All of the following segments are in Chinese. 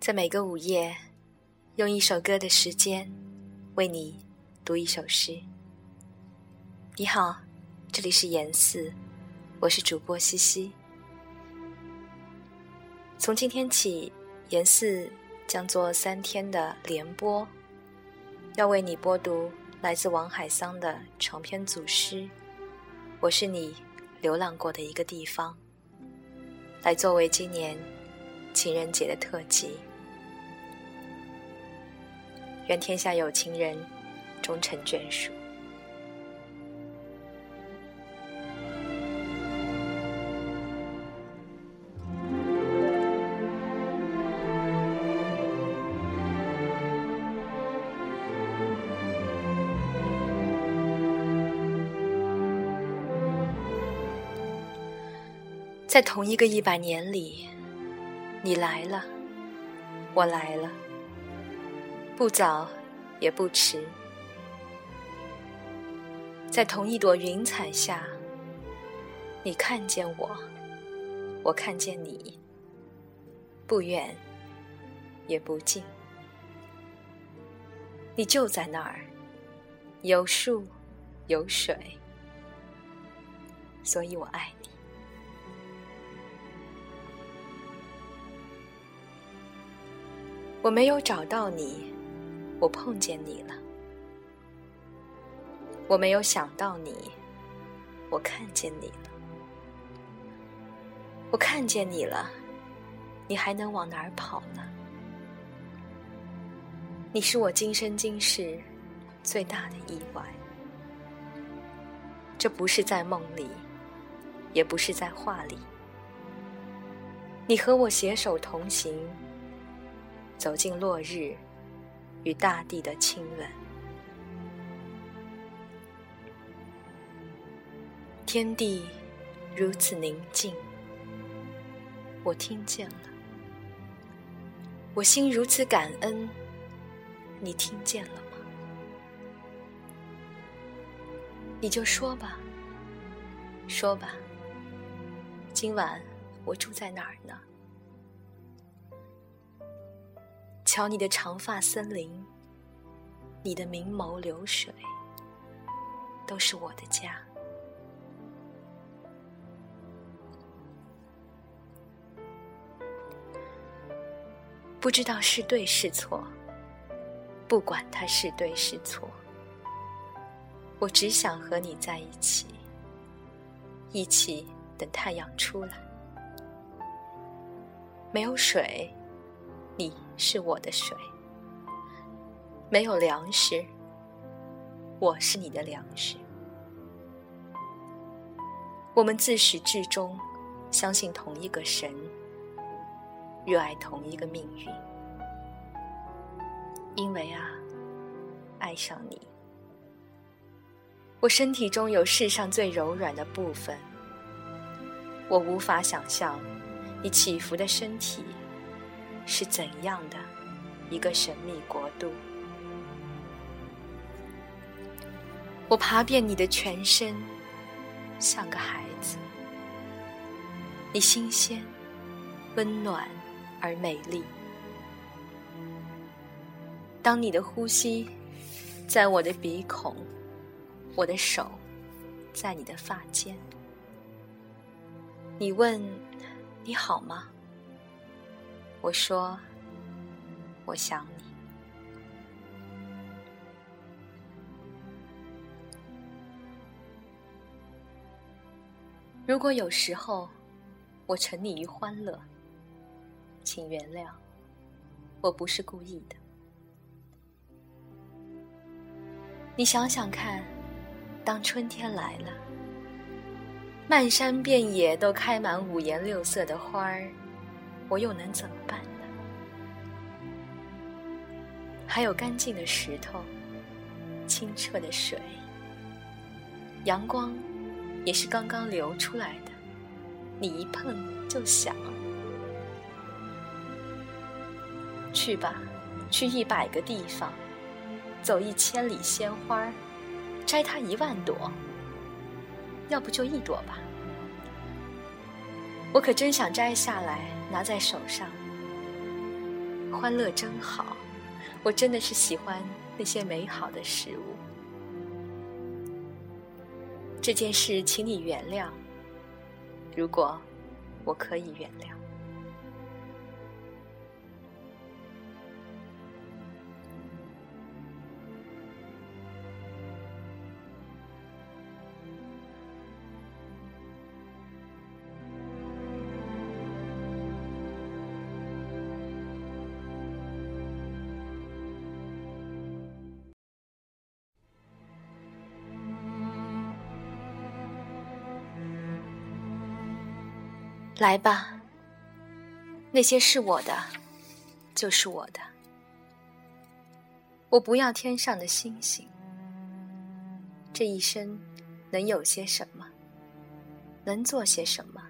在每个午夜，用一首歌的时间，为你读一首诗。你好，这里是严四，我是主播西西。从今天起，严四将做三天的连播，要为你播读来自王海桑的长篇组诗《我是你流浪过的一个地方》，来作为今年情人节的特辑。愿天下有情人终成眷属。在同一个一百年里，你来了，我来了。不早，也不迟，在同一朵云彩下，你看见我，我看见你，不远，也不近，你就在那儿，有树，有水，所以我爱你。我没有找到你。我碰见你了，我没有想到你，我看见你了，我看见你了，你还能往哪儿跑呢？你是我今生今世最大的意外，这不是在梦里，也不是在画里，你和我携手同行，走进落日。与大地的亲吻，天地如此宁静，我听见了；我心如此感恩，你听见了吗？你就说吧，说吧，今晚我住在哪儿呢？瞧你的长发森林，你的明眸流水，都是我的家。不知道是对是错，不管它是对是错，我只想和你在一起，一起等太阳出来。没有水。你是我的水，没有粮食，我是你的粮食。我们自始至终相信同一个神，热爱同一个命运。因为啊，爱上你，我身体中有世上最柔软的部分。我无法想象你起伏的身体。是怎样的一个神秘国度？我爬遍你的全身，像个孩子。你新鲜、温暖而美丽。当你的呼吸在我的鼻孔，我的手在你的发间。你问：“你好吗？”我说：“我想你。如果有时候我沉溺于欢乐，请原谅，我不是故意的。你想想看，当春天来了，漫山遍野都开满五颜六色的花儿。”我又能怎么办呢？还有干净的石头，清澈的水，阳光也是刚刚流出来的，你一碰就响。去吧，去一百个地方，走一千里鲜花，摘它一万朵，要不就一朵吧。我可真想摘下来。拿在手上，欢乐真好，我真的是喜欢那些美好的事物。这件事，请你原谅。如果我可以原谅。来吧，那些是我的，就是我的。我不要天上的星星。这一生能有些什么，能做些什么，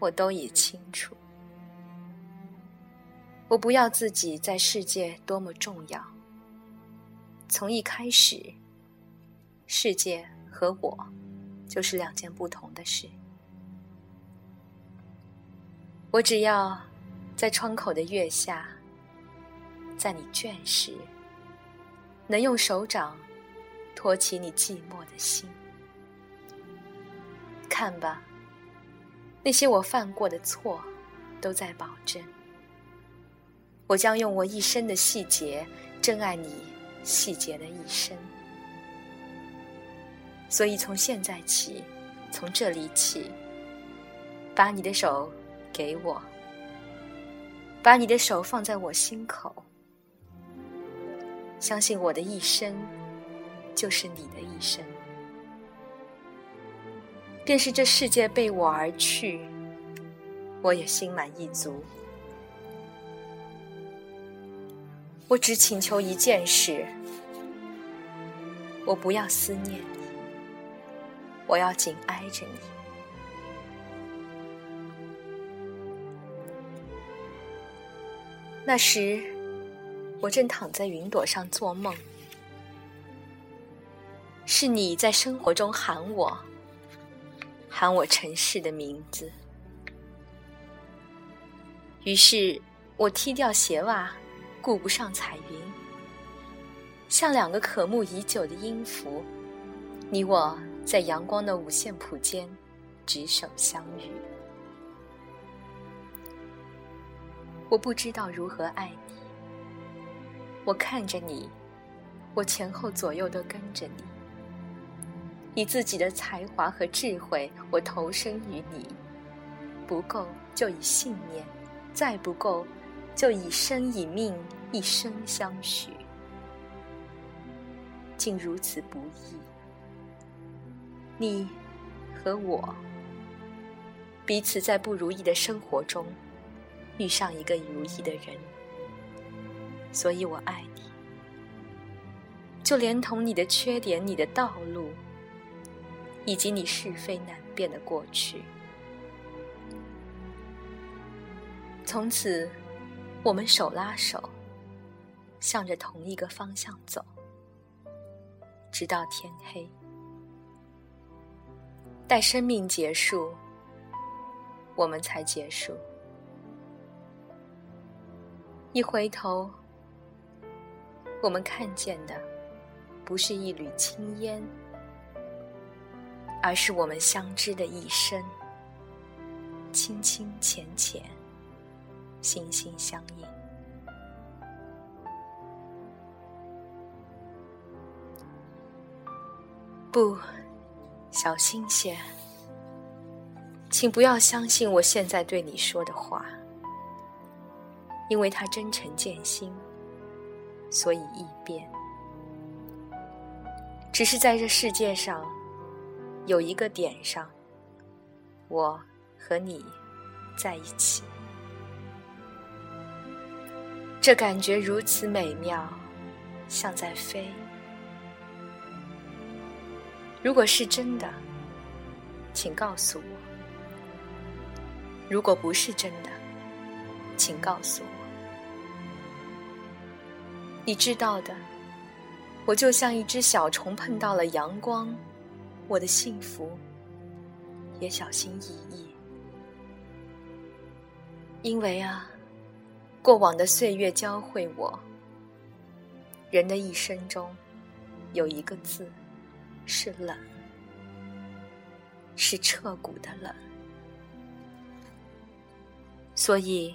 我都已清楚。我不要自己在世界多么重要。从一开始，世界和我就是两件不同的事。我只要在窗口的月下，在你倦时，能用手掌托起你寂寞的心。看吧，那些我犯过的错，都在保证。我将用我一生的细节，珍爱你细节的一生。所以从现在起，从这里起，把你的手。给我，把你的手放在我心口，相信我的一生就是你的一生，便是这世界被我而去，我也心满意足。我只请求一件事，我不要思念你，我要紧挨着你。那时，我正躺在云朵上做梦，是你在生活中喊我，喊我城市的名字。于是我踢掉鞋袜，顾不上彩云，像两个渴慕已久的音符，你我在阳光的五线谱间执手相遇。我不知道如何爱你，我看着你，我前后左右都跟着你，以自己的才华和智慧，我投身于你，不够就以信念，再不够就以生以命，一生相许，竟如此不易。你和我彼此在不如意的生活中。遇上一个如意的人，所以我爱你，就连同你的缺点、你的道路，以及你是非难辨的过去。从此，我们手拉手，向着同一个方向走，直到天黑。待生命结束，我们才结束。一回头，我们看见的不是一缕青烟，而是我们相知的一生，清清浅浅，心心相印。不，小心些，请不要相信我现在对你说的话。因为他真诚见心，所以易变。只是在这世界上，有一个点上，我和你在一起，这感觉如此美妙，像在飞。如果是真的，请告诉我；如果不是真的，请告诉我。你知道的，我就像一只小虫碰到了阳光，我的幸福也小心翼翼，因为啊，过往的岁月教会我，人的一生中有一个字是冷，是彻骨的冷。所以，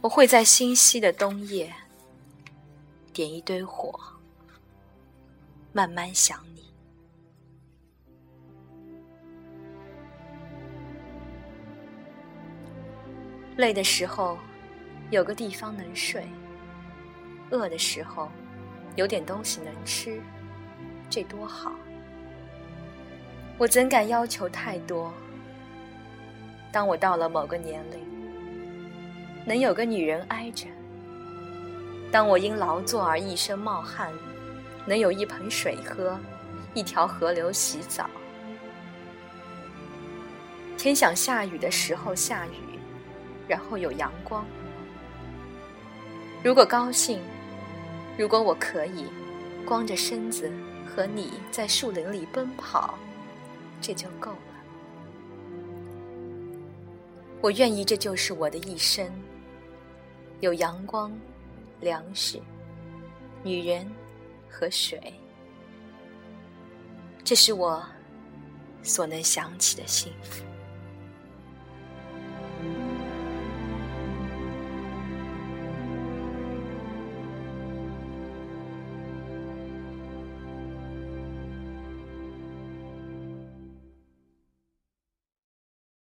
我会在星稀的冬夜点一堆火，慢慢想你。累的时候，有个地方能睡；饿的时候，有点东西能吃，这多好！我怎敢要求太多？当我到了某个年龄，能有个女人挨着；当我因劳作而一身冒汗，能有一盆水喝，一条河流洗澡。天想下雨的时候下雨。然后有阳光。如果高兴，如果我可以光着身子和你在树林里奔跑，这就够了。我愿意，这就是我的一生。有阳光、粮食、女人和水，这是我所能想起的幸福。